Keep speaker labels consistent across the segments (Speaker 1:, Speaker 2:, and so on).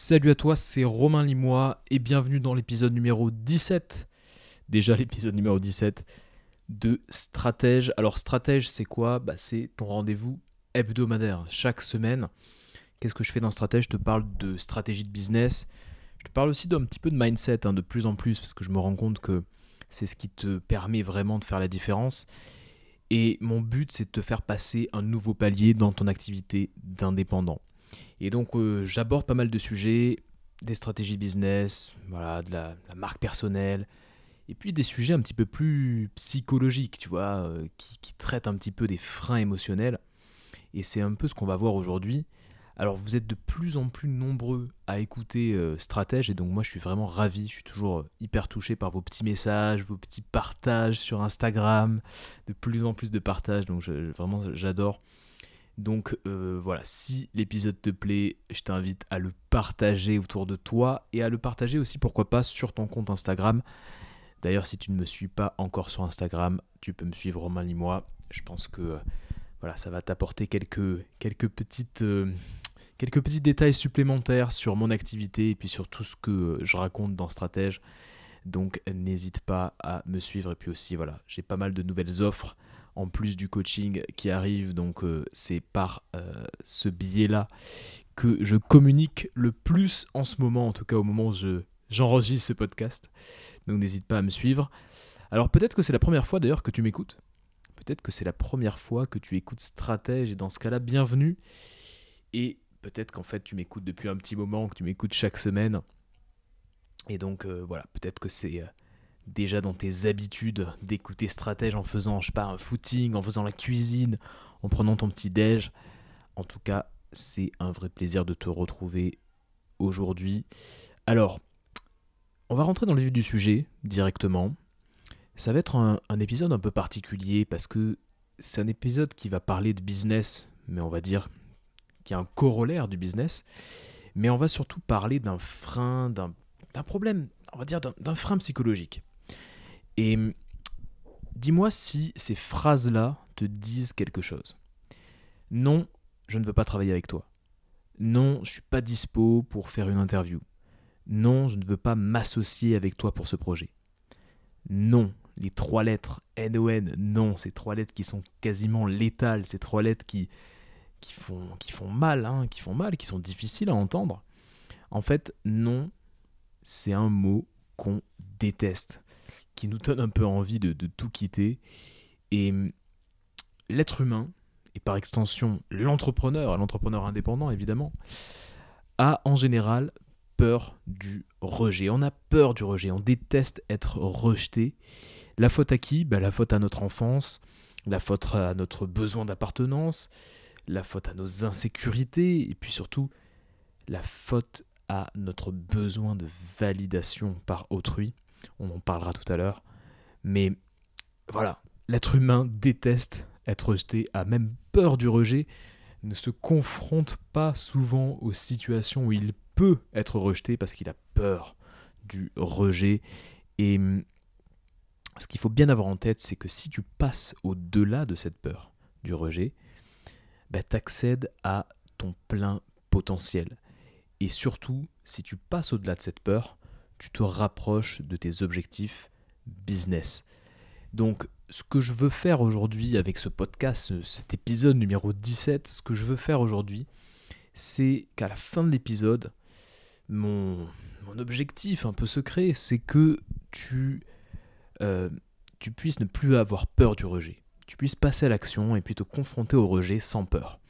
Speaker 1: Salut à toi, c'est Romain Limois et bienvenue dans l'épisode numéro 17. Déjà l'épisode numéro 17 de Stratège. Alors Stratège, c'est quoi? Bah, C'est ton rendez-vous hebdomadaire. Chaque semaine, qu'est-ce que je fais dans Stratège? Je te parle de stratégie de business. Je te parle aussi d'un petit peu de mindset, hein, de plus en plus, parce que je me rends compte que c'est ce qui te permet vraiment de faire la différence. Et mon but, c'est de te faire passer un nouveau palier dans ton activité d'indépendant. Et donc euh, j'aborde pas mal de sujets, des stratégies business, voilà, de la, marque personnelle, et puis des sujets un petit peu plus psychologiques, tu vois, euh, qui, traitent un petit peu des freins émotionnels. Et c'est un peu ce qu'on va voir aujourd'hui. Alors vous êtes de plus en plus nombreux à écouter euh, Stratège et donc moi je suis vraiment ravi, je suis toujours hyper touché par vos petits messages, vos petits partages sur Instagram, de plus en plus de partages, donc vraiment j'adore. Donc euh, voilà, si l'épisode te plaît, je t'invite à le partager autour de toi et à le partager aussi, pourquoi pas, sur ton compte Instagram. D'ailleurs, si tu ne me suis pas encore sur Instagram, tu peux me suivre Romain Limois. Je pense que euh, voilà, ça va t'apporter quelques, quelques, petites, euh, quelques petits détails supplémentaires sur mon activité et puis sur tout ce que je raconte dans Stratège. Donc n'hésite pas à me suivre et puis aussi voilà, j'ai pas mal de nouvelles offres en plus du coaching qui arrive. Donc euh, c'est par euh, ce biais-là que je communique le plus en ce moment, en tout cas au moment où j'enregistre ce podcast. Donc n'hésite pas à me suivre. Alors peut-être que c'est la première fois d'ailleurs que tu m'écoutes. Peut-être que c'est la première fois que tu écoutes Stratège et dans ce cas-là, bienvenue. Et peut-être qu'en fait tu m'écoutes depuis un petit moment, que tu m'écoutes chaque semaine. Et donc euh, voilà, peut-être que c'est déjà dans tes habitudes d'écouter stratège en faisant, je sais pas, un footing, en faisant la cuisine, en prenant ton petit déj. En tout cas, c'est un vrai plaisir de te retrouver aujourd'hui. Alors, on va rentrer dans le vif du sujet directement. Ça va être un, épisode un peu particulier parce que c'est un épisode qui va parler de business, mais on va dire qu'il y a un corollaire du business. Mais on va surtout parler d'un frein, d'un problème, on va dire d'un frein psychologique. Et dis-moi si ces phrases-là te disent quelque chose. Non, je ne veux pas travailler avec toi. Non, je ne suis pas dispo pour faire une interview. Non, je ne veux pas m'associer avec toi pour ce projet. Non, les trois lettres NON, non, ces trois lettres qui sont quasiment létales, ces trois lettres qui, qui, font, qui font mal, hein, qui font mal, qui sont difficiles à entendre. En fait, non, c'est un mot qu'on déteste qui nous donne un peu envie de, tout quitter. Et hum, l'être humain, et par extension l'entrepreneur, l'entrepreneur indépendant évidemment, a en général peur du rejet. On a peur du rejet, on déteste être rejeté. La faute à qui? Ben, La faute à notre enfance, la faute à notre besoin d'appartenance, la faute à nos insécurités, et puis surtout la faute à notre besoin de validation par autrui on en parlera tout à l'heure. Mais voilà, l'être humain déteste être rejeté, a même peur du rejet, ne se confronte pas souvent aux situations où il peut être rejeté parce qu'il a peur du rejet. Et hum, ce qu'il faut bien avoir en tête, c'est que si tu passes au-delà de cette peur du rejet, bah, tu accèdes à ton plein potentiel. Et surtout, si tu passes au-delà de cette peur, tu te rapproches de tes objectifs business. Donc, ce que je veux faire aujourd'hui avec ce podcast, cet épisode numéro 17, ce que je veux faire aujourd'hui, c'est qu'à la fin de l'épisode, mon, objectif un peu secret, c'est que tu, euh, tu puisses ne plus avoir peur du rejet. Tu puisses passer à l'action et puis te confronter au rejet sans peur.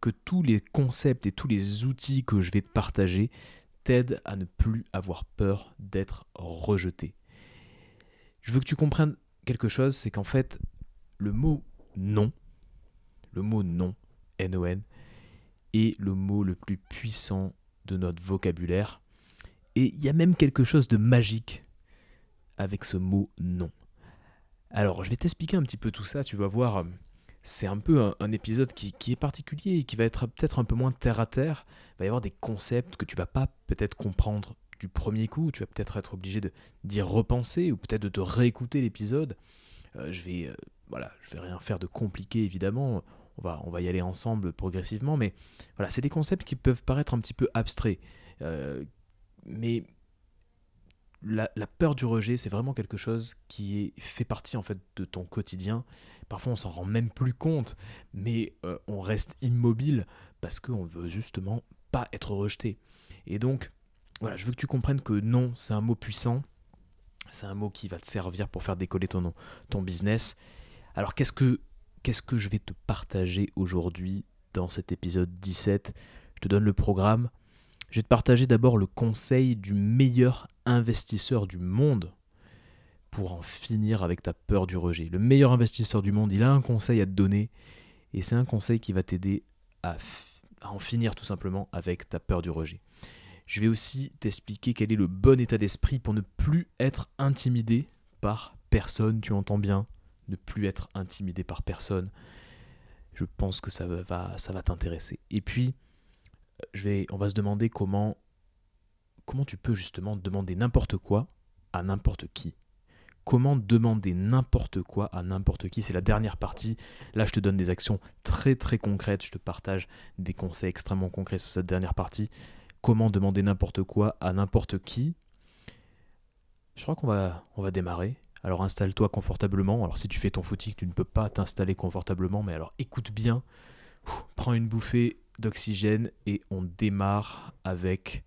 Speaker 1: Que tous les concepts et tous les outils que je vais te partager à ne plus avoir peur d'être rejeté. Je veux que tu comprennes quelque chose, c'est qu'en fait, le mot non, le mot non, N-O-N, est le mot le plus puissant de notre vocabulaire. Et il y a même quelque chose de magique avec ce mot non. Alors, je vais t'expliquer un petit peu tout ça, tu vas voir c'est un peu un, épisode qui, est particulier et qui va être peut-être un peu moins terre à terre. Il va y avoir des concepts que tu vas pas peut-être comprendre du premier coup. Tu vas peut-être être obligé d'y repenser ou peut-être de te réécouter l'épisode. Euh, je vais euh, voilà, je vais rien faire de compliqué évidemment. on va, on va y aller ensemble progressivement, mais voilà, c'est des concepts qui peuvent paraître un petit peu abstraits. Euh, mais la, peur du rejet, c'est vraiment quelque chose qui fait partie en fait de ton quotidien. Parfois, on s'en rend même plus compte, mais euh, on reste immobile parce qu'on veut justement pas être rejeté. Et donc, voilà, je veux que tu comprennes que non, c'est un mot puissant. C'est un mot qui va te servir pour faire décoller ton, ton business. Alors, qu'est-ce que, qu'est-ce que je vais te partager aujourd'hui dans cet épisode 17 Je te donne le programme. Je vais te partager d'abord le conseil du meilleur investisseur du monde pour en finir avec ta peur du rejet. Le meilleur investisseur du monde, il a un conseil à te donner et c'est un conseil qui va t'aider à, en finir tout simplement avec ta peur du rejet. Je vais aussi t'expliquer quel est le bon état d'esprit pour ne plus être intimidé par personne, tu entends bien, ne plus être intimidé par personne. Je pense que ça va, ça va t'intéresser. Et puis, je vais, on va se demander comment, comment tu peux justement demander n'importe quoi à n'importe qui? Comment demander n'importe quoi à n'importe qui? C'est la dernière partie. Là, je te donne des actions très très concrètes. Je te partage des conseils extrêmement concrets sur cette dernière partie. Comment demander n'importe quoi à n'importe qui? Je crois qu'on va, on va démarrer. Alors installe-toi confortablement. Alors si tu fais ton footing, tu ne peux pas t'installer confortablement, mais alors écoute bien. prends une bouffée d'oxygène et on démarre avec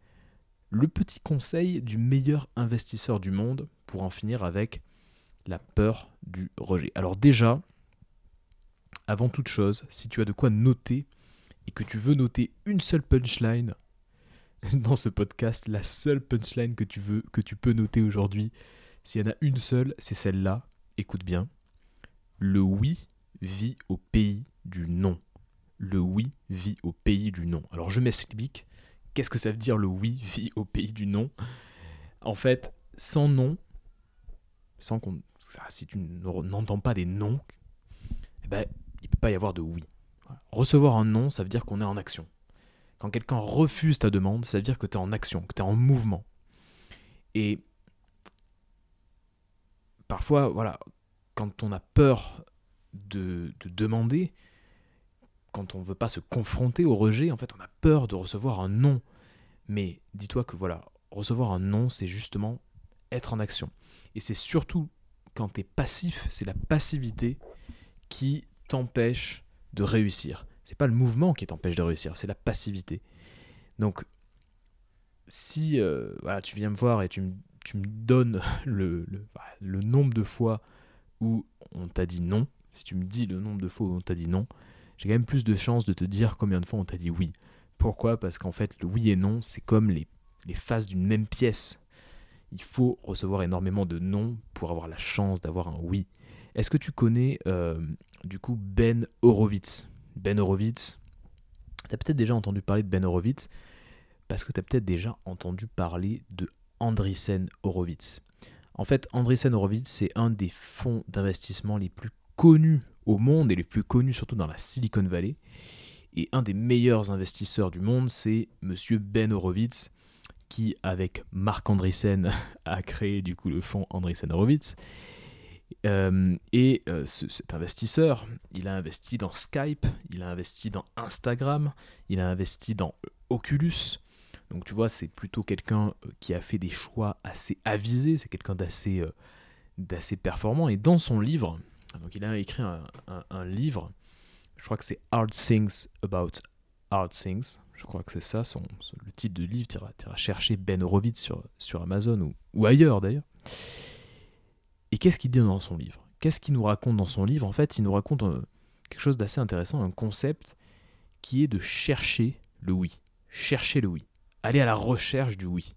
Speaker 1: le petit conseil du meilleur investisseur du monde pour en finir avec la peur du rejet. Alors déjà, avant toute chose, si tu as de quoi noter et que tu veux noter une seule punchline dans ce podcast, la seule punchline que tu veux que tu peux noter aujourd'hui, s'il y en a une seule, c'est celle-là. Écoute bien. Le oui vit au pays du non le oui vit au pays du non. Alors je m'explique. Qu'est-ce que ça veut dire le oui vit au pays du non? En fait, sans non, sans qu'on, si tu n'entends pas des noms, eh ben, il ne peut pas y avoir de oui. Recevoir un non, ça veut dire qu'on est en action. Quand quelqu'un refuse ta demande, ça veut dire que tu es en action, que tu es en mouvement. Et parfois, voilà, quand on a peur de demander, quand on ne veut pas se confronter au rejet, en fait, on a peur de recevoir un non. Mais dis-toi que voilà, recevoir un non, c'est justement être en action. Et c'est surtout quand tu es passif, c'est la passivité qui t'empêche de réussir. C'est pas le mouvement qui t'empêche de réussir, c'est la passivité. Donc, si euh, voilà, tu viens me voir et tu me, donnes le, le nombre de fois où on t'a dit non, si tu me dis le nombre de fois où on t'a dit non, j'ai quand même plus de chances de te dire combien de fois on t'a dit oui. Pourquoi? Parce qu'en fait, le oui et non, c'est comme les, faces d'une même pièce. Il faut recevoir énormément de non pour avoir la chance d'avoir un oui. Est-ce que tu connais euh, du coup Ben Horowitz? Ben Horowitz, tu as peut-être déjà entendu parler de Ben Horowitz parce que tu as peut-être déjà entendu parler de Andreessen Horowitz. En fait, Andreessen Horowitz, c'est un des fonds d'investissement les plus connus au monde et les plus connus surtout dans la Silicon Valley. Et un des meilleurs investisseurs du monde, c'est monsieur Ben Horowitz, qui, avec Marc Andreessen, a créé du coup le fonds Andreessen Horowitz. Euh, et euh, cet investisseur, il a investi dans Skype, il a investi dans Instagram, il a investi dans Oculus. Donc tu vois, c'est plutôt quelqu'un euh, qui a fait des choix assez avisés, c'est quelqu'un d'assez d'assez performant. Et dans son livre, donc il a écrit un, livre, je crois que c'est Hard Things About Hard Things, je crois que c'est ça, le titre de livre, tu iras, chercher Ben Horowitz sur, sur Amazon ou, ou ailleurs d'ailleurs. Et qu'est-ce qu'il dit dans son livre? Qu'est-ce qu'il nous raconte dans son livre? En fait, il nous raconte euh, quelque chose d'assez intéressant, un concept qui est de chercher le oui. Chercher le oui. Aller à la recherche du oui.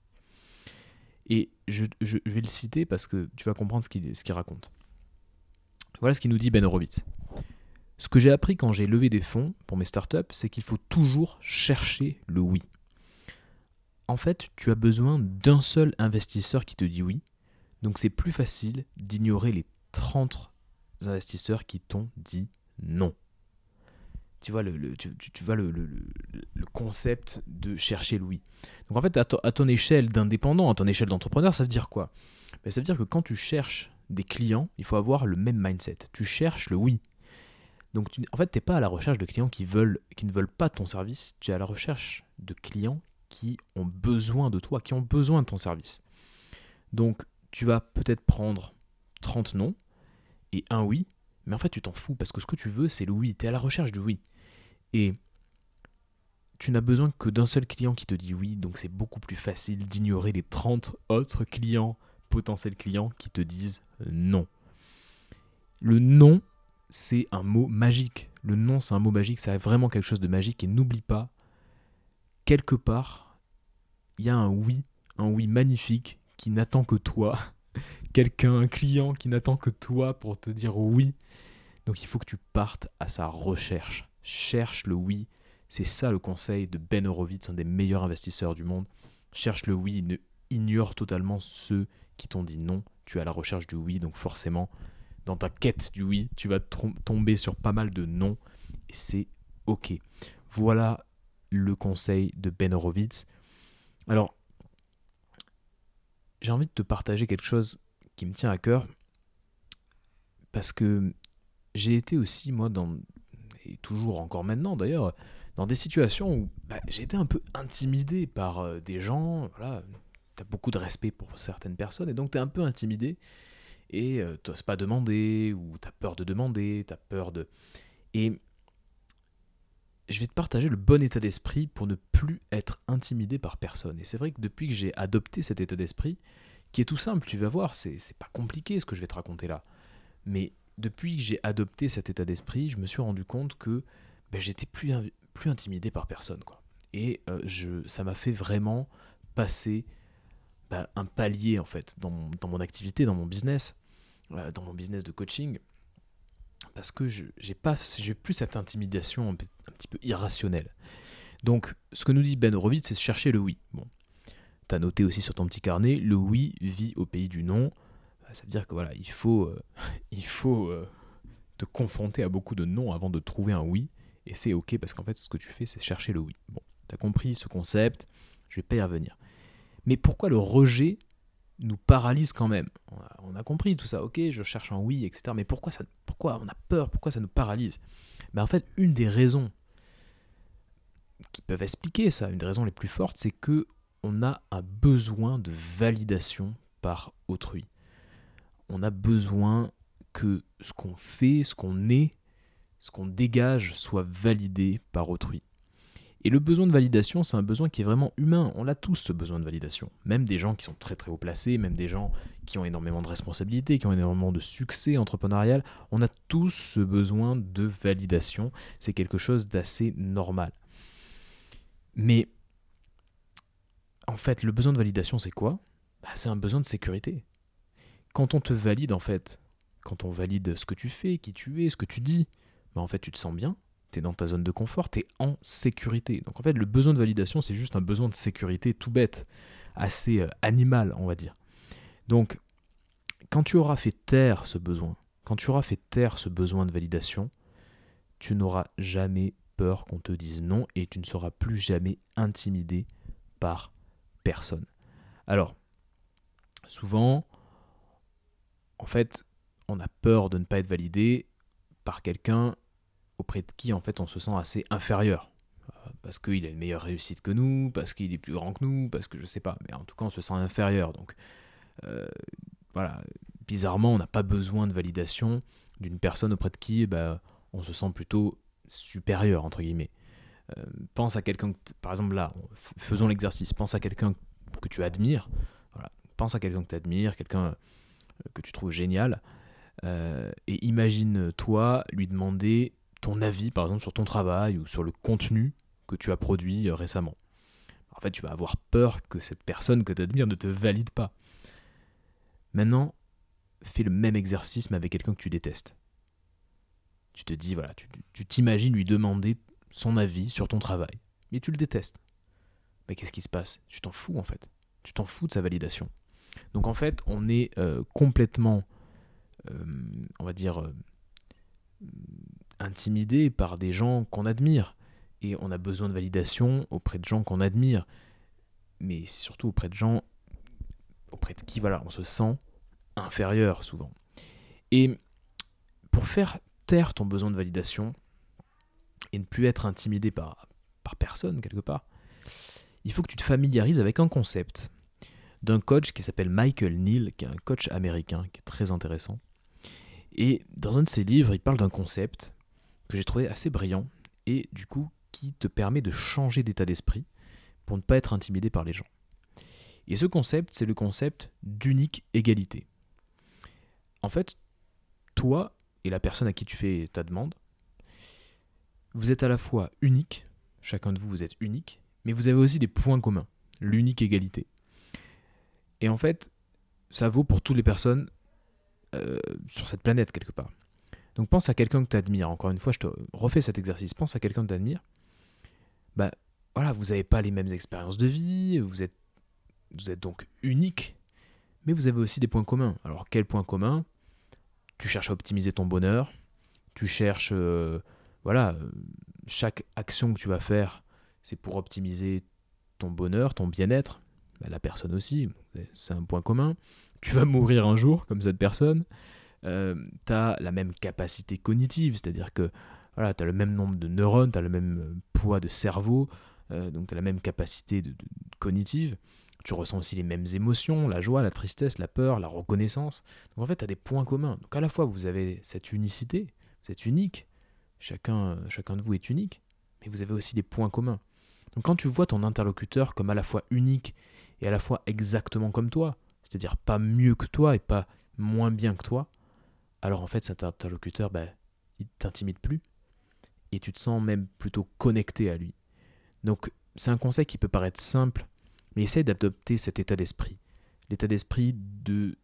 Speaker 1: Et je, je, vais le citer parce que tu vas comprendre ce qu'il raconte. Voilà ce qu'il nous dit Ben Horowitz. Ce que j'ai appris quand j'ai levé des fonds pour mes startups, c'est qu'il faut toujours chercher le oui. En fait, tu as besoin d'un seul investisseur qui te dit oui, donc c'est plus facile d'ignorer les 30 investisseurs qui t'ont dit non. Tu vois le, le, concept de chercher le oui. Donc en fait, à, ton échelle d'indépendant, à ton échelle d'entrepreneur, ça veut dire quoi? Ben, Ça veut dire que quand tu cherches des clients, il faut avoir le même mindset. Tu cherches le oui. Donc tu, en fait, tu n'es pas à la recherche de clients qui, veulent, qui ne veulent pas ton service, tu es à la recherche de clients qui ont besoin de toi, qui ont besoin de ton service. Donc tu vas peut-être prendre 30 non et un oui, mais en fait tu t'en fous parce que ce que tu veux c'est le oui, tu es à la recherche du oui. Et tu n'as besoin que d'un seul client qui te dit oui, donc c'est beaucoup plus facile d'ignorer les 30 autres clients, potentiels clients qui te disent non. Le non, c'est un mot magique. Le non, c'est un mot magique, c'est vraiment quelque chose de magique et n'oublie pas, quelque part, il y a un oui, un oui magnifique qui n'attend que toi, quelqu'un, un client qui n'attend que toi pour te dire oui. Donc il faut que tu partes à sa recherche. Cherche le oui, c'est ça le conseil de Ben Horowitz, un des meilleurs investisseurs du monde. Cherche le oui, ne ignore totalement ceux qui t'ont dit non. Tu es à la recherche du oui, donc forcément, dans ta quête du oui, tu vas tomber sur pas mal de non, et c'est ok. Voilà le conseil de Ben Horowitz. Alors, j'ai envie de te partager quelque chose qui me tient à cœur, parce que j'ai été aussi, moi, dans, et toujours encore maintenant d'ailleurs, dans des situations où bah, j'ai été un peu intimidé par euh, des gens. As beaucoup de respect pour certaines personnes et donc tu es un peu intimidé et euh, tu n'oses pas demander ou tu as peur de demander, tu as peur de. Et je vais te partager le bon état d'esprit pour ne plus être intimidé par personne. Et c'est vrai que depuis que j'ai adopté cet état d'esprit, qui est tout simple, tu vas voir, c'est pas compliqué ce que je vais te raconter là. Mais depuis que j'ai adopté cet état d'esprit, je me suis rendu compte que ben, j'étais plus, plus intimidé par personne. Quoi. Et euh, je, ça m'a fait vraiment passer bah, un palier en fait dans, dans, mon activité, dans mon business, euh, dans mon business de coaching, parce que j'ai pas j'ai plus cette intimidation un, petit peu irrationnelle. Donc, ce que nous dit Ben Horowitz, c'est chercher le oui. Bon, tu as noté aussi sur ton petit carnet, le oui vit au pays du non. Ça veut dire que voilà, il faut, euh, il faut te confronter à beaucoup de non avant de trouver un oui. Et c'est ok parce qu'en fait, ce que tu fais, c'est chercher le oui. Bon, tu as compris ce concept, je vais pas y revenir. Mais pourquoi le rejet nous paralyse quand même? On a, compris tout ça, ok, je cherche un oui, etc. Mais pourquoi, ça, pourquoi on a peur? Pourquoi ça nous paralyse? Ben En fait, une des raisons qui peuvent expliquer ça, une des raisons les plus fortes, c'est que on a un besoin de validation par autrui. On a besoin que ce qu'on fait, ce qu'on est, ce qu'on dégage soit validé par autrui. Et le besoin de validation, c'est un besoin qui est vraiment humain. On a tous ce besoin de validation. Même des gens qui sont très très haut placés, même des gens qui ont énormément de responsabilités, qui ont énormément de succès entrepreneurial, on a tous ce besoin de validation. C'est quelque chose d'assez normal. Mais en fait, le besoin de validation, c'est quoi? Bah, C'est un besoin de sécurité. Quand on te valide, en fait, quand on valide ce que tu fais, qui tu es, ce que tu dis, bah, en fait tu te sens bien, dans ta zone de confort, tu es en sécurité. Donc en fait le besoin de validation c'est juste un besoin de sécurité tout bête, assez euh, animal on va dire. Donc quand tu auras fait taire ce besoin, quand tu auras fait taire ce besoin de validation, tu n'auras jamais peur qu'on te dise non et tu ne seras plus jamais intimidé par personne. Alors, souvent, en fait, on a peur de ne pas être validé par quelqu'un auprès de qui en fait on se sent assez inférieur. Euh, parce qu'il a une meilleure réussite que nous, parce qu'il est plus grand que nous, parce que je sais pas, mais en tout cas on se sent inférieur. Donc euh, voilà, bizarrement on n'a pas besoin de validation d'une personne auprès de qui bah, on se sent plutôt supérieur, entre guillemets. Euh, pense à quelqu'un, par exemple là, faisons l'exercice, pense à quelqu'un que tu admires, pense à quelqu'un que tu admires, quelqu'un que tu trouves génial, et imagine-toi lui demander ton avis, par exemple, sur ton travail ou sur le contenu que tu as produit euh, récemment. En fait, tu vas avoir peur que cette personne que tu admires ne te valide pas. Maintenant, fais le même exercice mais avec quelqu'un que tu détestes. Tu te dis, voilà, tu t'imagines lui demander son avis sur ton travail, mais tu le détestes. Mais qu'est-ce qui se passe? Tu t'en fous en fait. Tu t'en fous de sa validation. Donc en fait, on est euh, complètement, euh, on va dire, intimidé par des gens qu'on admire. Et on a besoin de validation auprès de gens qu'on admire. Mais surtout auprès de gens auprès de qui voilà, on se sent inférieur souvent. Et pour faire taire ton besoin de validation et ne plus être intimidé par, par personne quelque part, il faut que tu te familiarises avec un concept d'un coach qui s'appelle Michael Neal, qui est un coach américain qui est très intéressant. Et dans un de ses livres, il parle d'un concept que j'ai trouvé assez brillant et du coup qui te permet de changer d'état d'esprit pour ne pas être intimidé par les gens. Et ce concept, c'est le concept d'unique égalité. En fait, toi et la personne à qui tu fais ta demande, vous êtes à la fois unique, chacun de vous vous êtes unique, mais vous avez aussi des points communs, l'unique égalité. Et en fait, ça vaut pour toutes les personnes euh, sur cette planète quelque part. Donc pense à quelqu'un que tu admires. Encore une fois, je te refais cet exercice. Pense à quelqu'un que tu admires. Bah voilà, vous n'avez pas les mêmes expériences de vie, vous êtes, donc unique, mais vous avez aussi des points communs. Alors quels points communs? Tu cherches à optimiser ton bonheur, tu cherches, euh, voilà, euh, chaque action que tu vas faire, c'est pour optimiser ton bonheur, ton bien-être, bah, la personne aussi, c'est un point commun. Tu vas mourir un jour comme cette personne. Euh, tu as la même capacité cognitive, c'est-à-dire que voilà, tu as le même nombre de neurones, tu as le même euh, poids de cerveau, euh, donc tu as la même capacité cognitive. Tu ressens aussi les mêmes émotions, la joie, la tristesse, la peur, la reconnaissance. Donc en fait, tu as des points communs. Donc à la fois, vous avez cette unicité, vous êtes unique, chacun, chacun de vous est unique, mais vous avez aussi des points communs. Donc quand tu vois ton interlocuteur comme à la fois unique et à la fois exactement comme toi, c'est-à-dire pas mieux que toi et pas moins bien que toi, alors en fait cet interlocuteur, bah, il t'intimide plus et tu te sens même plutôt connecté à lui. Donc c'est un conseil qui peut paraître simple, mais essaye d'adopter cet état d'esprit, l'état d'esprit de,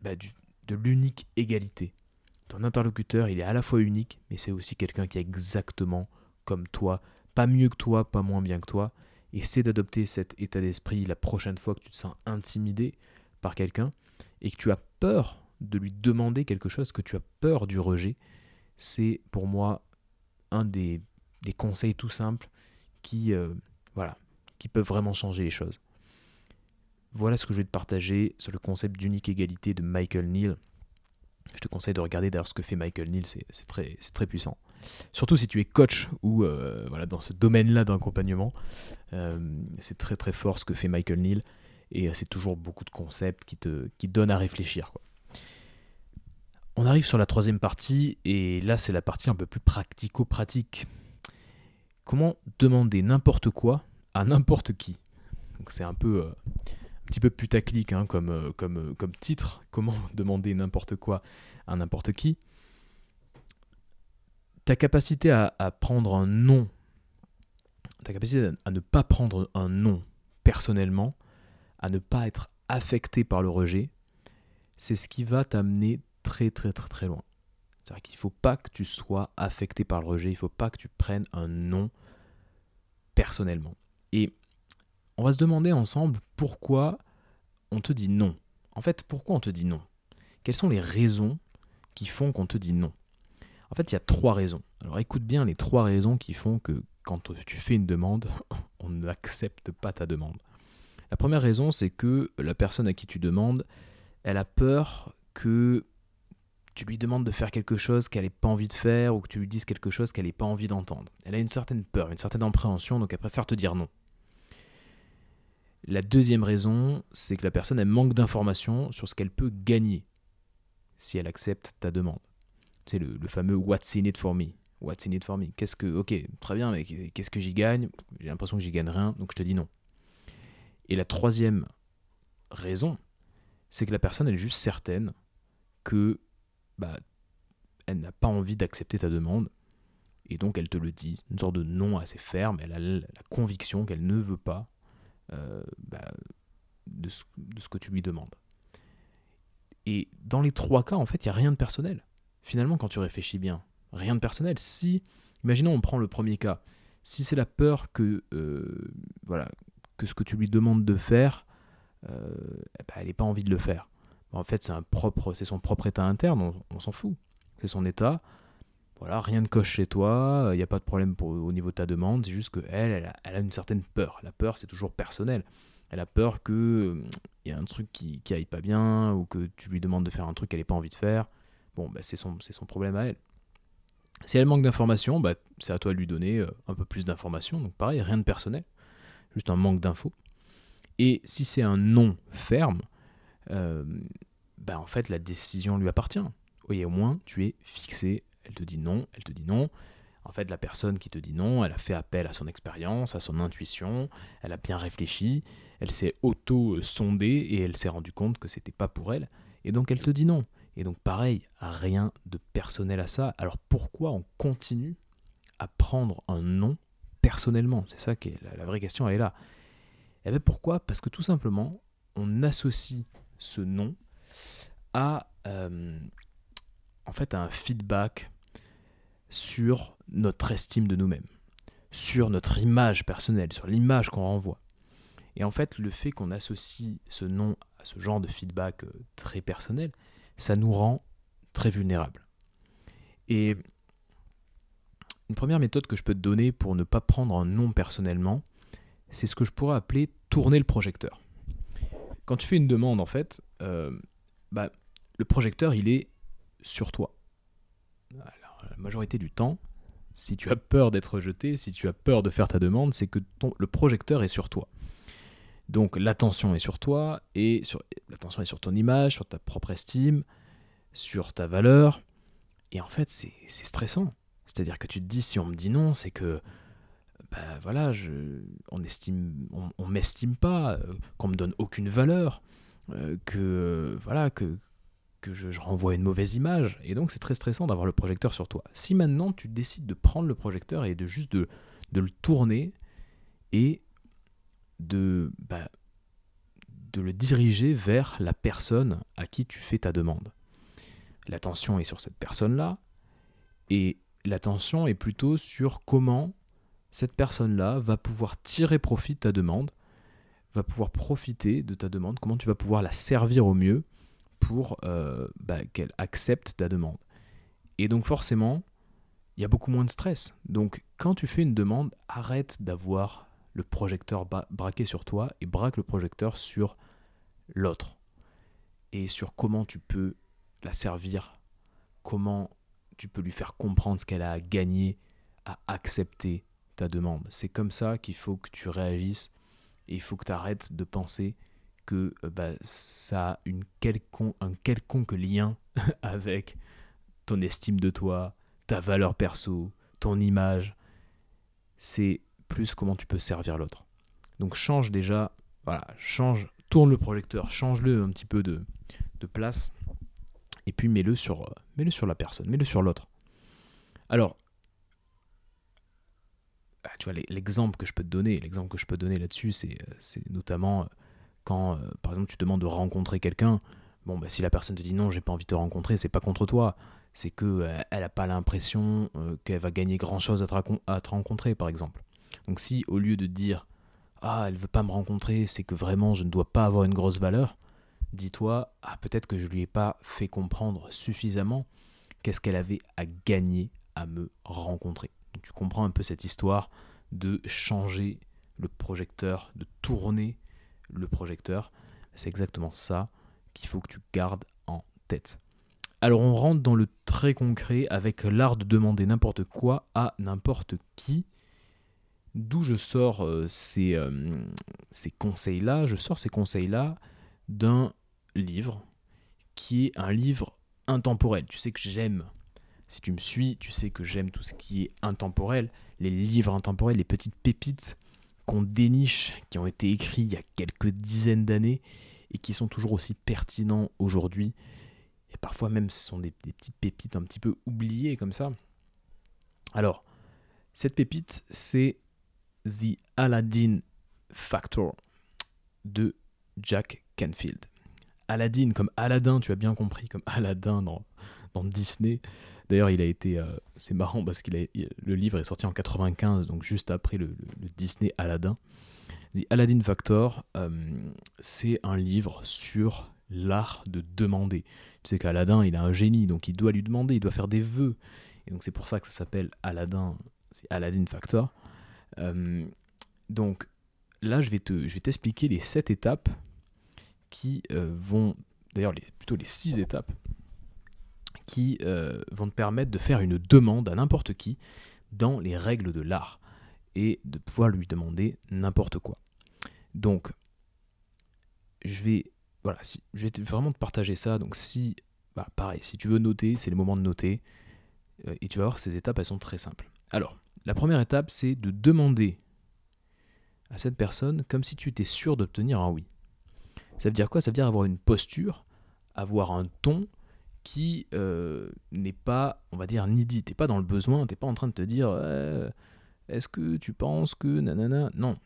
Speaker 1: bah, de l'unique égalité. Ton interlocuteur, il est à la fois unique, mais c'est aussi quelqu'un qui est exactement comme toi, pas mieux que toi, pas moins bien que toi. Essaie d'adopter cet état d'esprit la prochaine fois que tu te sens intimidé par quelqu'un et que tu as peur de lui demander quelque chose, que tu as peur du rejet. C'est pour moi un des, conseils tout simples qui, euh, voilà, qui peuvent vraiment changer les choses. Voilà ce que je vais te partager sur le concept d'unique égalité de Michael Neal. Je te conseille de regarder d'ailleurs ce que fait Michael Neal, c'est très, puissant. Surtout si tu es coach ou euh, voilà, dans ce domaine-là d'accompagnement. Euh, c'est très très fort ce que fait Michael Neal et c'est toujours beaucoup de concepts qui te donnent à réfléchir. On arrive sur la troisième partie et là c'est la partie un peu plus pratico-pratique. Comment demander n'importe quoi à n'importe qui? C'est un peu euh, un petit peu putaclic hein, comme, comme, comme titre. Comment demander n'importe quoi à n'importe qui? Ta capacité à, prendre un nom, ta capacité à, ne pas prendre un nom personnellement, à ne pas être affecté par le rejet, c'est ce qui va t'amener très très très très loin. C'est-à-dire qu'il ne faut pas que tu sois affecté par le rejet, il ne faut pas que tu prennes un nom personnellement. Et on va se demander ensemble pourquoi on te dit non. En fait, pourquoi on te dit non? Quelles sont les raisons qui font qu'on te dit non? En fait, il y a trois raisons. Alors écoute bien les trois raisons qui font que quand tu fais une demande, on n'accepte pas ta demande. La première raison, c'est que la personne à qui tu demandes, elle a peur que tu lui demandes de faire quelque chose qu'elle n'ait pas envie de faire ou que tu lui dises quelque chose qu'elle n'ait pas envie d'entendre. Elle a une certaine peur, une certaine appréhension, donc elle préfère te dire non. La deuxième raison, c'est que la personne elle manque d'informations sur ce qu'elle peut gagner si elle accepte ta demande. C'est le, fameux What's in it for me? What's in it for me? Qu'est-ce que. Ok, très bien, mais qu'est-ce que j'y gagne? J'ai l'impression que j'y gagne rien, donc je te dis non. Et la troisième raison, c'est que la personne, elle est juste certaine que. Bah, elle n'a pas envie d'accepter ta demande, et donc elle te le dit, une sorte de non assez ferme, elle a la conviction qu'elle ne veut pas euh, bah, de, ce, que tu lui demandes. Et dans les trois cas, en fait, il n'y a rien de personnel finalement, quand tu réfléchis bien, rien de personnel. Si, imaginons, on prend le premier cas, si c'est la peur que, euh, voilà, que ce que tu lui demandes de faire, euh, eh ben, elle n'ait pas envie de le faire. En fait, c'est son propre état interne, on, s'en fout. C'est son état. Voilà, rien de coche chez toi, il n'y a pas de problème au niveau de ta demande, c'est juste qu'elle, elle, elle, a une certaine peur. La peur, c'est toujours personnel. Elle a peur qu'il euh, y a un truc qui, qui aille pas bien, ou que tu lui demandes de faire un truc qu'elle n'ait pas envie de faire. Bon, bah, c'est son, son problème à elle. Si elle manque d'informations, bah, c'est à toi de lui donner euh, un peu plus d'informations. Donc pareil, rien de personnel, juste un manque d'infos. Et si c'est un non ferme, euh, bah, en fait la décision lui appartient. Oui, au moins tu es fixé. Elle te dit non, elle te dit non. En fait, la personne qui te dit non, elle a fait appel à son expérience, à son intuition, elle a bien réfléchi, elle s'est auto-sondée et elle s'est rendue compte que c'était pas pour elle. Et donc elle te dit non. Et donc pareil, rien de personnel à ça. Alors pourquoi on continue à prendre un non personnellement? C'est ça qui est la, vraie question, elle est là. Et eh bien pourquoi? Parce que tout simplement, on associe ce non à euh, en fait un feedback sur notre estime de nous-mêmes, sur notre image personnelle, sur l'image qu'on renvoie. Et en fait, le fait qu'on associe ce nom à ce genre de feedback euh, très personnel, ça nous rend très vulnérables. Et une première méthode que je peux te donner pour ne pas prendre un nom personnellement, c'est ce que je pourrais appeler tourner le projecteur. Quand tu fais une demande, en fait, euh, bah, le projecteur, il est sur toi. la majorité du temps, si tu as peur d'être rejeté, si tu as peur de faire ta demande, c'est que ton, le projecteur est sur toi. Donc l'attention est sur toi et sur l'attention est sur ton image, sur ta propre estime, sur ta valeur. Et en fait, c'est stressant. C'est-à-dire que tu te dis si on me dit non, c'est que bah voilà, je, on estime, on, m'estime pas, euh, qu'on me donne aucune valeur, euh, que voilà que que je, je, renvoie une mauvaise image. Et donc c'est très stressant d'avoir le projecteur sur toi. Si maintenant tu décides de prendre le projecteur et de juste de, de le tourner et de, bah, de le diriger vers la personne à qui tu fais ta demande. L'attention est sur cette personne-là, et l'attention est plutôt sur comment cette personne-là va pouvoir tirer profit de ta demande, va pouvoir profiter de ta demande, comment tu vas pouvoir la servir au mieux pour euh, bah, qu'elle accepte ta demande. Et donc forcément, il y a beaucoup moins de stress. Donc quand tu fais une demande, arrête d'avoir le projecteur braqué sur toi et braque le projecteur sur l'autre. Et sur comment tu peux la servir, comment tu peux lui faire comprendre ce qu'elle a à gagner à accepter ta demande. C'est comme ça qu'il faut que tu réagisses et il faut que tu arrêtes de penser que euh, bah, ça a un quelconque lien avec ton estime de toi, ta valeur perso, ton image. C'est plus comment tu peux servir l'autre. Donc change déjà, voilà, change, tourne le projecteur, change-le un petit peu de, place, et puis mets-le sur, euh, mets-le sur la personne, mets-le sur l'autre. Alors, ah, tu vois, l'exemple que je peux te donner, l'exemple que je peux donner là-dessus, c'est, euh, notamment euh, quand, par exemple, tu demandes de rencontrer quelqu'un. Bon, bah, si la personne te dit non, j'ai pas envie de te rencontrer, c'est pas contre toi. C'est que elle a pas l'impression qu'elle va gagner grand chose à à te rencontrer, par exemple. Donc si au lieu de dire ah elle veut pas me rencontrer, c'est que vraiment je ne dois pas avoir une grosse valeur, dis-toi ah peut-être que je lui ai pas fait comprendre suffisamment qu'est-ce qu'elle avait à gagner à me rencontrer. Tu comprends un peu cette histoire de changer le projecteur, de tourner le projecteur. C'est exactement ça qu'il faut que tu gardes en tête. Alors on rentre dans le très concret avec l'art de demander n'importe quoi à n'importe qui D'où je sors euh, euh, ces, conseils-là? Je sors ces conseils-là d'un livre qui est un livre intemporel. Tu sais que j'aime, si tu me suis, tu sais que j'aime tout ce qui est intemporel, les livres intemporels, les petites pépites qu'on déniche, qui ont été écrits il y a quelques dizaines d'années et qui sont toujours aussi pertinents aujourd'hui. Et parfois même ce sont des petites pépites un petit peu oubliées comme ça. Alors, cette pépite, c'est The Aladdin Factor de Jack Canfield. Aladdin comme Aladdin, tu as bien compris, comme Aladdin dans, dans Disney. D'ailleurs, il a été, euh, c'est marrant parce que le livre est sorti en 95, donc juste après le, Disney Aladdin. The Aladdin Factor, euh, c'est un livre sur l'art de demander. Tu sais qu'Aladdin, il a un génie, donc il doit lui demander, il doit faire des vœux. Et donc c'est pour ça que ça s'appelle Aladdin, c'est Aladdin Factor. Euh, donc là, je vais, te, je vais t'expliquer les sept étapes qui vont, d'ailleurs plutôt les six étapes, qui euh, vont te permettre de faire une demande à n'importe qui dans les règles de l'art et de pouvoir lui demander n'importe quoi. Donc, je vais, voilà, si, je vais vraiment te partager ça. Donc, si, bah, pareil, si tu veux noter, c'est le moment de noter. Euh, et tu vas voir, ces étapes, elles sont très simples. Alors, la première étape, c'est de demander à cette personne comme si tu étais sûr d'obtenir un oui. Ça veut dire quoi? Ça veut dire avoir une posture, avoir un ton qui euh, n'est pas, on va dire, needy. T'es pas dans le besoin, t'es pas en train de te dire est-ce que tu penses que nanana? Non,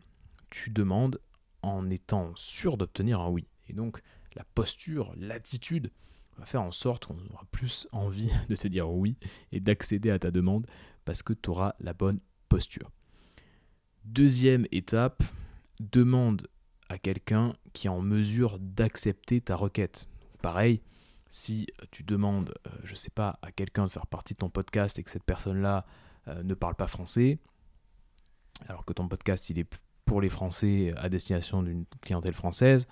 Speaker 1: tu demandes en étant sûr d'obtenir un oui. Et donc la posture, l'attitude va faire en sorte qu'on aura plus envie de te dire oui et d'accéder à ta demande parce que tu auras la bonne posture. Deuxième étape, demande à quelqu'un qui est en mesure d'accepter ta requête. Pareil, si tu demandes, euh, je ne sais pas, à quelqu'un de faire partie de ton podcast et que cette personne-là euh, ne parle pas français, alors que ton podcast il est pour les Français à destination d'une clientèle française,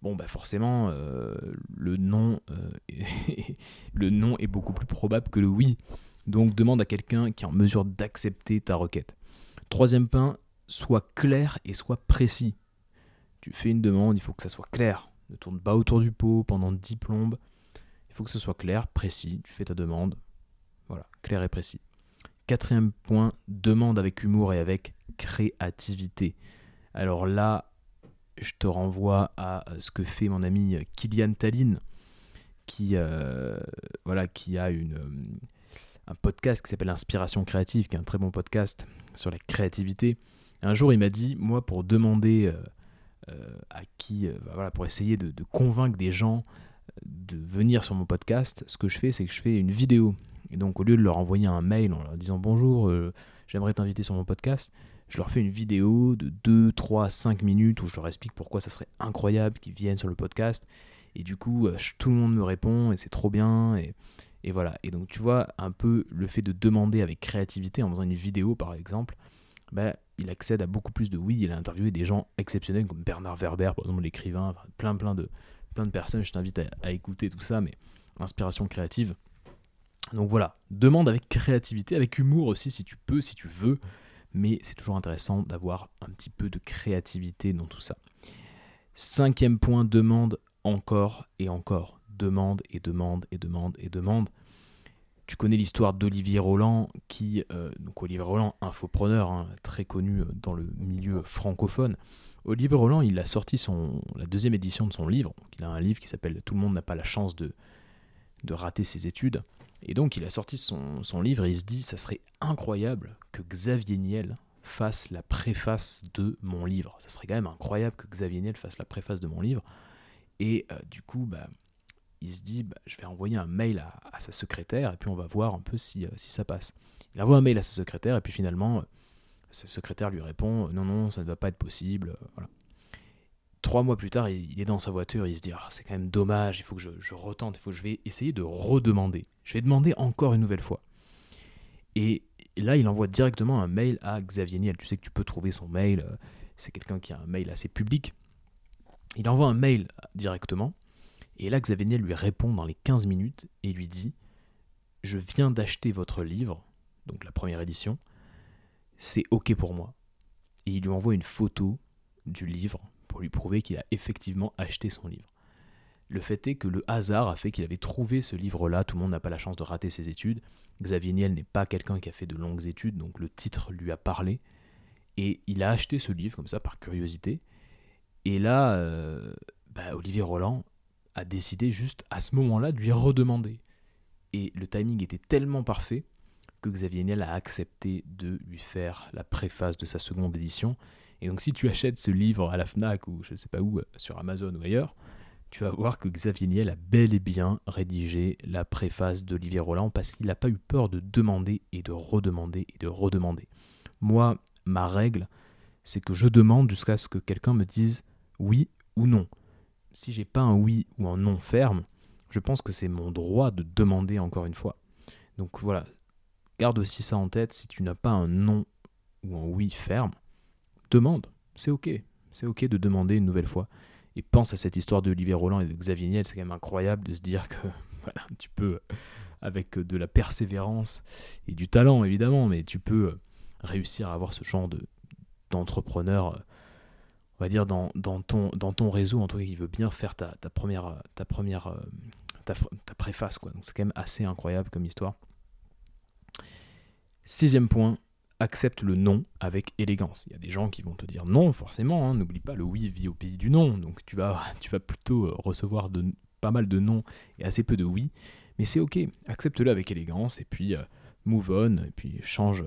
Speaker 1: bon bah forcément euh, le non est beaucoup plus probable que le oui. Donc demande à quelqu'un qui est en mesure d'accepter ta requête. Troisième point, sois clair et sois précis. Tu fais une demande, il faut que ça soit clair. Ne tourne pas autour du pot pendant 10 plombes. Il faut que ce soit clair, précis. Tu fais ta demande. Voilà, clair et précis. Quatrième point, demande avec humour et avec créativité. Alors là, je te renvoie à ce que fait mon ami Kylian Tallinn, qui, euh, voilà, qui a une, euh, un podcast qui s'appelle Inspiration créative, qui est un très bon podcast sur la créativité. un jour, il m'a dit, moi, pour demander euh, à qui, bah voilà, pour essayer de, convaincre des gens de venir sur mon podcast, ce que je fais, c'est que je fais une vidéo. Et donc, au lieu de leur envoyer un mail en leur disant bonjour, j'aimerais t'inviter sur mon podcast, je leur fais une vidéo de 2, 3, 5 minutes où je leur explique pourquoi ça serait incroyable qu'ils viennent sur le podcast. Et du coup, euh, tout le monde me répond et c'est trop bien. Et, et, voilà. Et donc, tu vois, un peu le fait de demander avec créativité en faisant une vidéo, par exemple, bah, il accède à beaucoup plus de oui. Il a interviewé des gens exceptionnels comme Bernard Werber, par exemple, l'écrivain, plein, plein de, plein de personnes. Je t'invite à, écouter tout ça, mais inspiration créative. Donc voilà, demande avec créativité, avec humour aussi si tu peux, si tu veux mais c'est toujours intéressant d'avoir un petit peu de créativité dans tout ça. Cinquième point, demande encore et encore. Demande et demande et demande et demande. Tu connais l'histoire d'Olivier Roland, qui, euh, donc Olivier Roland, infopreneur, hein, très connu euh, dans le milieu francophone. Olivier Roland, il a sorti son, la deuxième édition de son livre. Il a un livre qui s'appelle Tout le monde n'a pas la chance de, de rater ses études. Et donc il a sorti son, livre et il se dit ça serait incroyable que Xavier Niel fasse la préface de mon livre. Ça serait quand même incroyable que Xavier Niel fasse la préface de mon livre. Et euh, du coup, bah, il se dit bah, je vais envoyer un mail à, sa secrétaire et puis on va voir un peu si, euh, si, ça passe. Il envoie un mail à sa secrétaire et puis finalement, euh, sa secrétaire lui répond non, non, ça ne va pas être possible. voilà. Trois mois plus tard, il, est dans sa voiture, il se dit ah, c'est quand même dommage, il faut que je, retente, il faut que je vais essayer de redemander. Je vais demander encore une nouvelle fois. Et là, il envoie directement un mail à Xavier Niel. Tu sais que tu peux trouver son mail, euh, c'est quelqu'un qui a un mail assez public. Il envoie un mail directement, et là, Xavier Niel lui répond dans les 15 minutes et lui dit Je viens d'acheter votre livre, donc la première édition, c'est OK pour moi. Et il lui envoie une photo du livre pour lui prouver qu'il a effectivement acheté son livre. Le fait est que le hasard a fait qu'il avait trouvé ce livre-là, tout le monde n'a pas la chance de rater ses études. Xavier Niel n'est pas quelqu'un qui a fait de longues études, donc le titre lui a parlé. Et il a acheté ce livre comme ça par curiosité. Et là, euh, bah, Olivier Roland a décidé juste à ce moment-là de lui redemander. Et le timing était tellement parfait que Xavier Niel a accepté de lui faire la préface de sa seconde édition. Et donc si tu achètes ce livre à la FNAC ou je ne sais pas où, euh, sur Amazon ou ailleurs, tu vas voir que Xavier Niel a bel et bien rédigé la préface d'Olivier Roland parce qu'il n'a pas eu peur de demander et de redemander et de redemander. Moi, ma règle, c'est que je demande jusqu'à ce que quelqu'un me dise oui ou non. Si j'ai pas un oui ou un non ferme, je pense que c'est mon droit de demander encore une fois. Donc voilà, garde aussi ça en tête, si tu n'as pas un non ou un oui ferme, demande. C'est ok. C'est ok de demander une nouvelle fois. Et pense à cette histoire de Olivier Roland et de Xavier Niel. C'est quand même incroyable de se dire que voilà, tu peux avec de la persévérance et du talent évidemment, mais tu peux réussir à avoir ce genre de, d'entrepreneur, on va dire, dans, dans, ton, dans ton réseau, en tout cas, qui veut bien faire ta, ta première, ta, première ta préface. Quoi. Donc c'est quand même assez incroyable comme histoire. Sixième point, accepte le non avec élégance. Il y a des gens qui vont te dire non, forcément, hein, n'oublie pas, le oui vit au pays du non, donc tu vas, tu vas plutôt euh, recevoir pas mal de non et assez peu de oui, mais c'est ok, accepte-le avec élégance, et puis euh, move on, et puis change,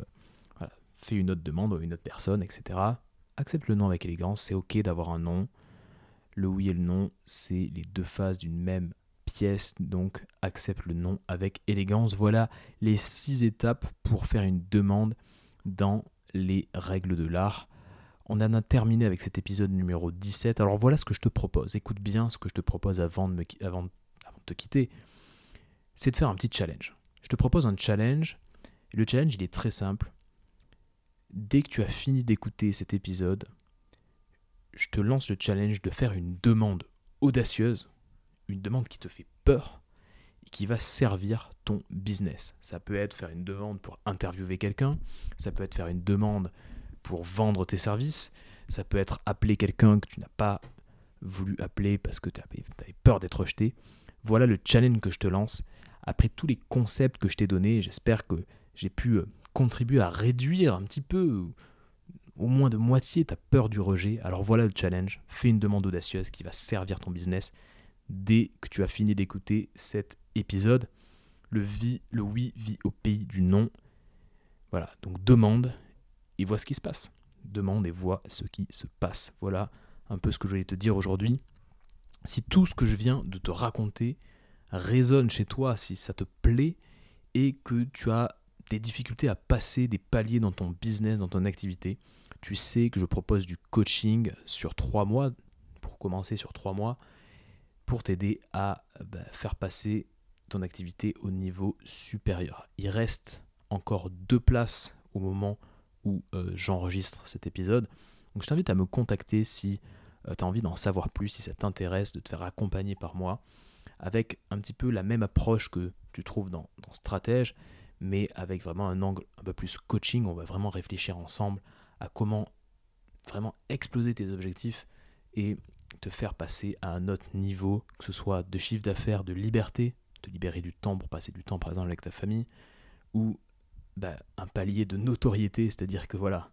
Speaker 1: fais une autre demande à une autre personne, etc. Accepte le non avec élégance, c'est ok d'avoir un non. Le oui et le non, c'est les deux phases d'une même pièce, donc accepte le non avec élégance. Voilà les six étapes pour faire une demande dans les règles de l'art. On en a terminé avec cet épisode numéro 17. Alors voilà ce que je te propose. Écoute bien ce que je te propose avant de, me, te quitter. C'est de faire un petit challenge. Je te propose un challenge. Le challenge, il est très simple. Dès que tu as fini d'écouter cet épisode, je te lance le challenge de faire une demande audacieuse, une demande qui te fait peur, qui va servir ton business. Ça peut être faire une demande pour interviewer quelqu'un, ça peut être faire une demande pour vendre tes services, ça peut être appeler quelqu'un que tu n'as pas voulu appeler parce que tu avais peur d'être rejeté. Voilà le challenge que je te lance. Après tous les concepts que je t'ai donnés, j'espère que j'ai pu euh, contribuer à réduire un petit peu, au moins de moitié, ta peur du rejet. Alors voilà le challenge. Fais une demande audacieuse qui va servir ton business dès que tu as fini d'écouter cet épisode. Le, le oui vit au pays du non. Voilà, donc demande et vois ce qui se passe. Demande et vois ce qui se passe. Voilà un peu ce que je voulais te dire aujourd'hui. Si tout ce que je viens de te raconter résonne chez toi, si ça te plaît et que tu as des difficultés à passer des paliers dans ton business, dans ton activité, tu sais que je propose du coaching sur trois mois, pour commencer sur trois mois, pour t'aider à bah, faire passer ton activité au niveau supérieur. Il reste encore deux places au moment où euh, j'enregistre cet épisode. Donc je t'invite à me contacter si euh, tu as envie d'en savoir plus, si ça t'intéresse de te faire accompagner par moi, avec un petit peu la même approche que tu trouves dans, dans Stratège, mais avec vraiment un angle un peu plus coaching. On va vraiment réfléchir ensemble à comment vraiment exploser tes objectifs et te faire passer à un autre niveau, que ce soit de chiffre d'affaires, de liberté, te libérer du temps pour passer du temps par exemple avec ta famille, ou bah, un palier de notoriété, c'est-à-dire que voilà,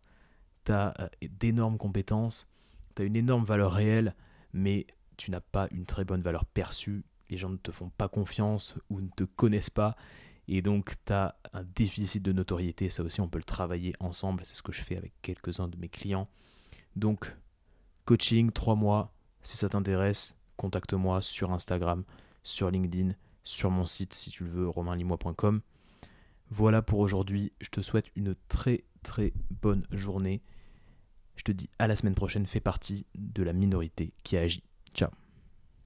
Speaker 1: tu as euh, d'énormes compétences, tu as une énorme valeur réelle, mais tu n'as pas une très bonne valeur perçue, les gens ne te font pas confiance ou ne te connaissent pas, et donc tu as un déficit de notoriété, ça aussi on peut le travailler ensemble, c'est ce que je fais avec quelques-uns de mes clients. Donc, coaching, 3 mois, si ça t'intéresse, contacte-moi sur Instagram, sur LinkedIn, sur mon site si tu le veux, romainlimois.com. Voilà pour aujourd'hui. Je te souhaite une très très bonne journée. Je te dis à la semaine prochaine. Fais partie de la minorité qui agit. Ciao